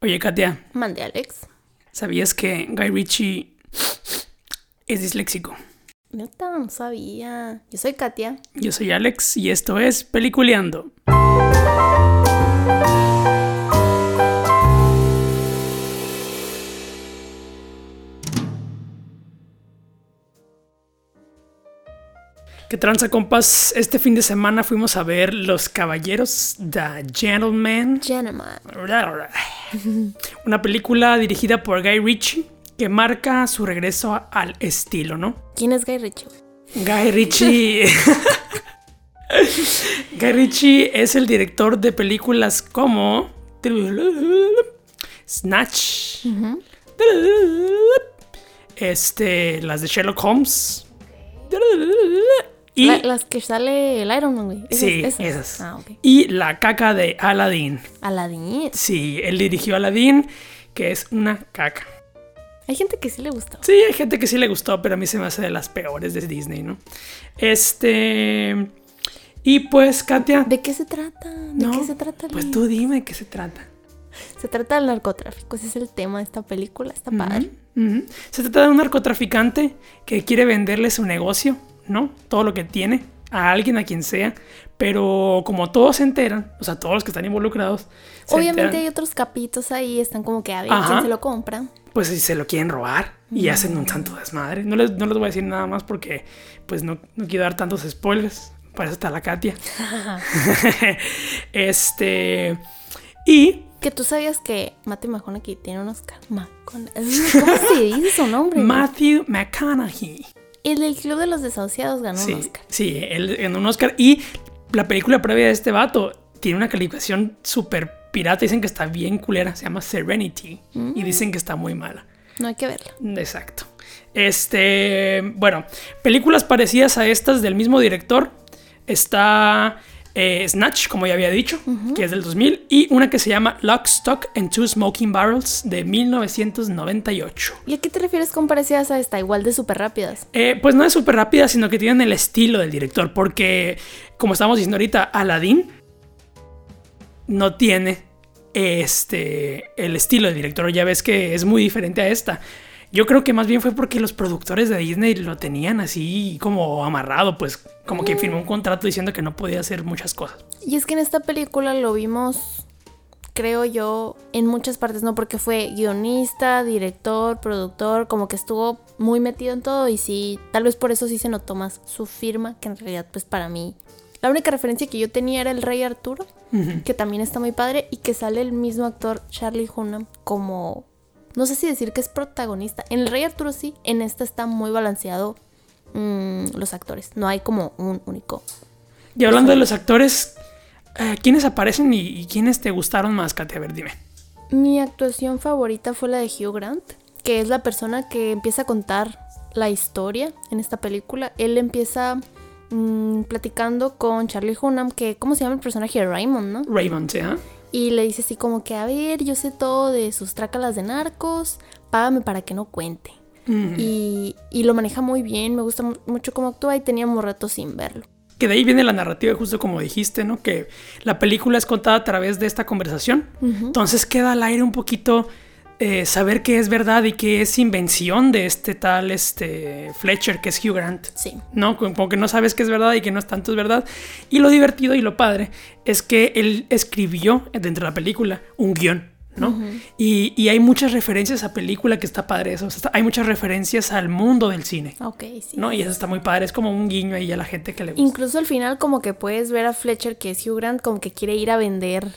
Oye, Katia, Mande, Alex. ¿sabías que Guy Ritchie es disléxico? No sabía. Yo soy Katia. Yo soy Alex y esto es Peliculeando. ¿Qué tranza, compas? Este fin de semana fuimos a ver Los Caballeros The Gentleman. Gentleman. Una película dirigida por Guy Ritchie que marca su regreso al estilo, ¿no? ¿Quién es Guy Ritchie? Guy Ritchie. Guy Ritchie es el director de películas como Snatch, este, las de Sherlock Holmes y La- las que sale el Iron Man, güey. Esas- sí, esas. esas. Ah, y la caca de Aladdin. Aladdin. Sí, él dirigió Aladdin, que es una caca. Hay gente que sí le gustó. Sí, hay gente que sí le gustó, pero a mí se me hace de las peores de Disney, ¿no? Este. Y pues, Katia. ¿De qué se trata? ¿De no, qué se trata? Pues tú dime de qué se trata. Se trata del narcotráfico. Ese es el tema de esta película. Está padre. Se trata de un narcotraficante que quiere venderle su negocio, ¿no? Todo lo que tiene a alguien, a quien sea. Pero como todos se enteran, o sea, todos los que están involucrados, Obviamente enteran, hay otros capitos ahí. Están como que a ver quién se lo compra. pues si se lo quieren robar y hacen un santo desmadre. No les, no les voy a decir nada más porque pues no, no quiero dar tantos spoilers. Para eso está la Katia. este. Y Que tú sabías que Matthew McConaughey tiene un Oscar. Macon- ¿Cómo se dice su nombre? Matthew McConaughey. El del Club de los Desahuciados ganó Sí, un Oscar. sí, él ganó un Oscar. Y la película previa de este vato tiene una calificación súper pirata. Dicen que está bien culera. Se llama Serenity. Y dicen que está muy mala. No hay que verla. Exacto. Este, bueno, películas parecidas a estas del mismo director. Está eh, Snatch, como ya había dicho, que es del 2000, y una que se llama Lock, Stock and Two Smoking Barrels de 1998. ¿Y a qué te refieres con parecidas a esta? Igual de súper rápidas. Eh, pues no es súper rápida, sino que tienen el estilo del director, porque como estamos diciendo ahorita, Aladdin no tiene este el estilo del director. Ya ves que es muy diferente a esta. Yo creo que más bien fue porque los productores de Disney lo tenían así como amarrado, pues como que firmó un contrato diciendo que no podía hacer muchas cosas. Y es que en esta película lo vimos, creo yo, en muchas partes, ¿no? Porque fue guionista, director, productor, como que estuvo muy metido en todo y sí, tal vez por eso sí se notó más su firma, que en realidad pues para mí... La única referencia que yo tenía era el Rey Arturo, que también está muy padre y que sale el mismo actor Charlie Hunnam como... No sé si decir que es protagonista. En el Rey Arturo sí, en esta está muy balanceado mm, los actores. No hay como un único Y hablando de los actores, eh, ¿quiénes aparecen y, y quiénes te gustaron más, Katia? A ver, dime. Mi actuación favorita fue la de Hugh Grant, que es la persona que empieza a contar la historia en esta película. Él empieza mm, platicando con Charlie Hunnam, que ¿cómo se llama el personaje? Raymond, ¿no? Raymond, ¿sí? Y le dice así como que, a ver, yo sé todo de sus trácalas de narcos, págame para que no cuente. Ujú. Y, y lo maneja muy bien, me gusta mu- mucho cómo actúa y teníamos rato sin verlo. Que de ahí viene la narrativa, justo como dijiste, ¿no? Que la película es contada a través de esta conversación. Entonces queda al aire un poquito eh, saber qué es verdad y qué es invención de este tal este Fletcher, que es Hugh Grant. Sí. ¿No? Como que no sabes qué es verdad y que no es tanto es verdad. Y lo divertido y lo padre es que él escribió dentro de la película un guion. ¿no? y, y hay muchas referencias a película que está padre eso. O sea, está- hay muchas referencias al mundo del cine. Ok, sí. ¿no? Y eso está muy padre. Es como un guiño ahí a la gente que le gusta. Incluso al final como que puedes ver a Fletcher, que es Hugh Grant, como que quiere ir a vender...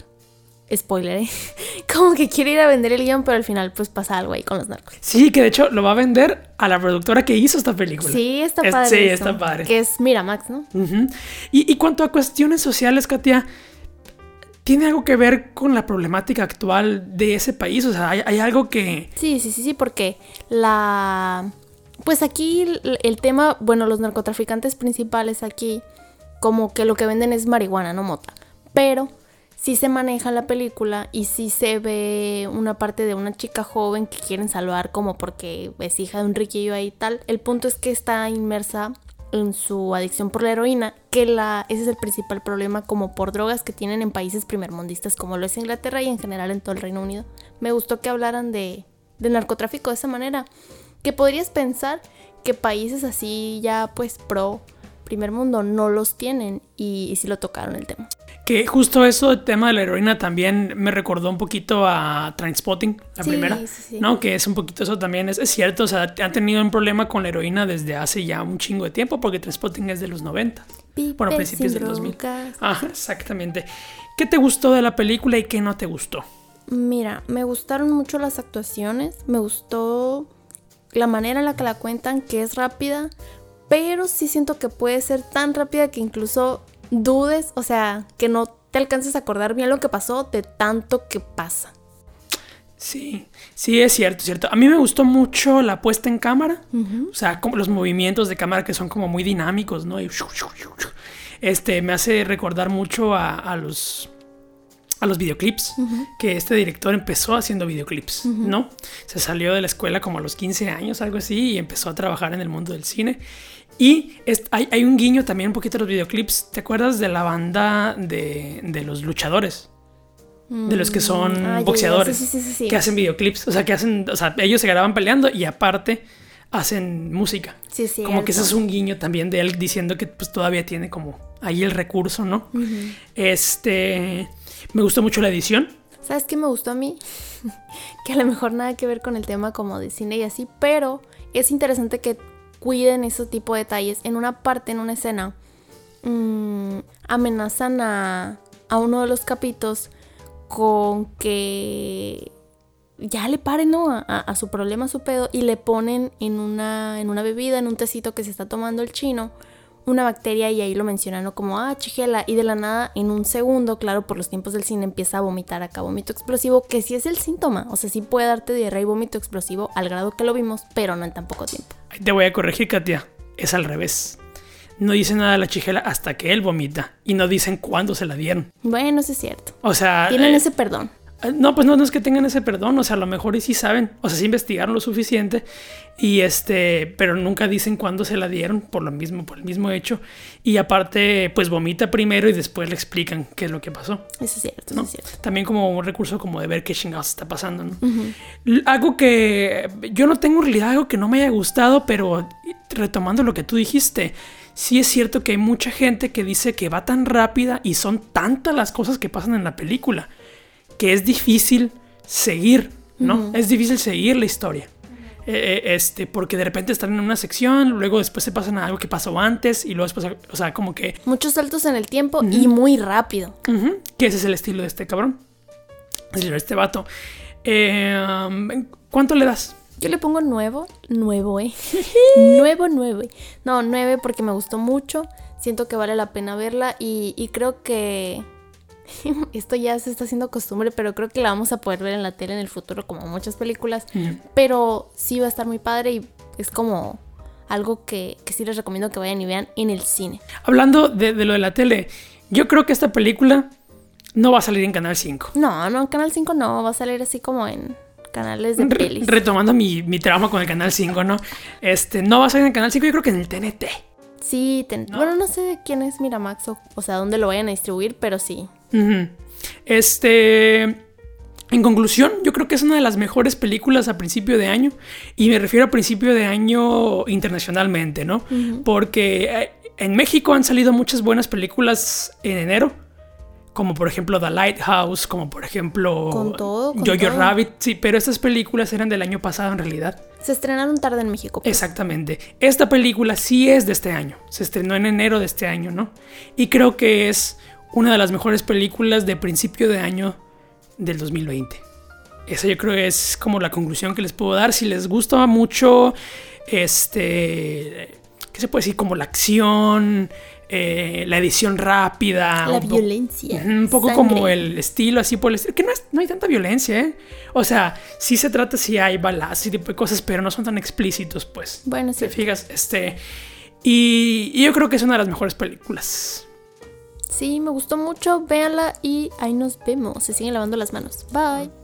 Spoiler, ¿eh? Como que quiere ir a vender el guion, pero al final pues pasa algo ahí con los narcos. Sí, que de hecho lo va a vender a la productora que hizo esta película. Sí, está Es- padre. Sí, eso, está padre. Que es Miramax, ¿no? Y, y cuanto a cuestiones sociales, Katia, ¿tiene algo que ver con la problemática actual de ese país? O sea, hay, hay algo que... Sí, sí, sí, sí, porque la... Pues aquí el, el tema, bueno, los narcotraficantes principales aquí, como que lo que venden es marihuana, no mota. Pero sí se maneja la película y sí se ve una parte de una chica joven que quieren salvar como porque es hija de un riquillo ahí y tal. El punto es que está inmersa en su adicción por la heroína, que la, ese es el principal problema como por drogas que tienen en países primermundistas como lo es Inglaterra y en general en todo el Reino Unido. Me gustó que hablaran de, narcotráfico de esa manera, que podrías pensar que países así ya pues pro primer mundo no los tienen y, y sí lo tocaron el tema. Que justo eso, el tema de la heroína también me recordó un poquito a Trainspotting, la Sí, primera. sí, sí. ¿No? Que es un poquito eso también. Es, es cierto, o sea, han tenido un problema con la heroína desde hace ya un chingo de tiempo, porque Trainspotting es de los 90. Vive Bueno, principios del 2000. drogas. Ajá, exactamente. ¿Qué te gustó de la película y qué no te gustó? Mira, me gustaron mucho las actuaciones, me gustó la manera en la que la cuentan, que es rápida, pero sí siento que puede ser tan rápida que incluso dudes, o sea, que no te alcances a acordar bien lo que pasó de tanto que pasa. Sí, sí, es cierto, es cierto. A mí me gustó mucho la puesta en cámara. O sea, como los movimientos de cámara que son como muy dinámicos, ¿no? Y este me hace recordar mucho a, a los a los videoclips, que este director empezó haciendo videoclips, ¿no? Se salió de la escuela como a los 15 años, algo así, y empezó a trabajar en el mundo del cine. Y es- hay, hay un guiño también un poquito a los videoclips. ¿Te acuerdas de la banda de, de los luchadores? De los que son Ah, boxeadores sí, sí, sí, sí, sí. que hacen videoclips, o sea, que hacen, o sea, ellos se graban peleando y aparte hacen música. Sí, sí. como que ese es un guiño también de él diciendo que pues todavía tiene como ahí el recurso, ¿no? Este, me gustó mucho la edición. ¿Sabes qué me gustó a mí? que a lo mejor nada que ver con el tema como de cine y así, pero es interesante que cuiden ese tipo de detalles. En una parte, en una escena, mm, amenazan a, a uno de los capitos con que ya le paren, ¿no? A, a- su problema, a su pedo, y le ponen en una, en una bebida, en un tecito que se está tomando el chino, una bacteria y ahí lo mencionan, ¿no? Como, ah, chigela, y de la nada, en un segundo, claro, por los tiempos del cine, empieza a vomitar acá vómito explosivo, que sí es el síntoma, o sea, sí puede darte diarrea y vómito explosivo al grado que lo vimos, pero no en tan poco tiempo. Te voy a corregir, Katia. Es al revés. No dice nada de la chigela hasta que él vomita y no dicen cuándo se la dieron. Bueno, eso es cierto. O sea, Tienen eh, ese perdón. No, pues no, no es que tengan ese perdón, o sea, a lo mejor y sí saben, o sea, sí investigaron lo suficiente y este, pero nunca dicen cuándo se la dieron por lo mismo, por el mismo hecho y aparte, pues vomita primero y después le explican qué es lo que pasó. Eso es cierto, ¿no? eso es cierto. También como un recurso como de ver qué chingados está pasando, ¿no? L- Algo que yo no tengo en realidad algo que no me haya gustado, pero retomando lo que tú dijiste, sí es cierto que hay mucha gente que dice que va tan rápida y son tantas las cosas que pasan en la película que es difícil seguir, ¿no? Es difícil seguir la historia. Eh, eh, este, porque de repente están en una sección, luego después se pasan a algo que pasó antes y luego después, o sea, como que Muchos saltos en el tiempo y muy rápido. Que ese es el estilo de este cabrón. De este vato. Eh, um, ¿Cuánto le das? Yo le pongo nuevo, nuevo, ¿eh? nuevo, nueve. No, nueve porque me gustó mucho. Siento que vale la pena verla y, y creo que esto ya se está haciendo costumbre, pero creo que la vamos a poder ver en la tele en el futuro como muchas películas. Pero sí va a estar muy padre y es como algo que, que sí les recomiendo que vayan y vean en el cine. Hablando de, de lo de la tele, yo creo que esta película no va a salir en Canal 5. No, no, en Canal 5 no, va a salir así como en canales de Re- pelis. retomando mi, mi trauma con el Canal 5, ¿no? Este, no va a salir en Canal 5, yo creo que en el TNT. Sí, ten- bueno, no sé de quién es Miramax o, o sea, dónde lo vayan a distribuir, pero sí. Este. En conclusión, yo creo que es una de las mejores películas a principio de año. Y me refiero a principio de año internacionalmente, ¿no? Porque eh, en México han salido muchas buenas películas en enero. Como por ejemplo The Lighthouse, como por ejemplo Con todo, con Jojo todo. Rabbit. Sí, pero estas películas eran del año pasado en realidad. Se estrenaron tarde en México. pues. Exactamente. Esta película sí es de este año. Se estrenó en enero de este año, ¿no? Y creo que es una de las mejores películas de principio de año del 2020. Esa yo creo es como la conclusión que les puedo dar. Si les gusta mucho, este, ¿qué se puede decir? Como la acción, eh, la edición rápida. La un violencia. Un poco sangre. como el estilo, así por el estilo. Que no, es- no hay tanta violencia, ¿eh? O sea, sí se trata, sí hay balazos y tipo de cosas, pero no son tan explícitos, pues. Bueno, ¿Te sí. fijas? Este. Y, y yo creo que es una de las mejores películas. Sí, me gustó mucho. Véanla y ahí nos vemos. Se siguen lavando las manos. Bye.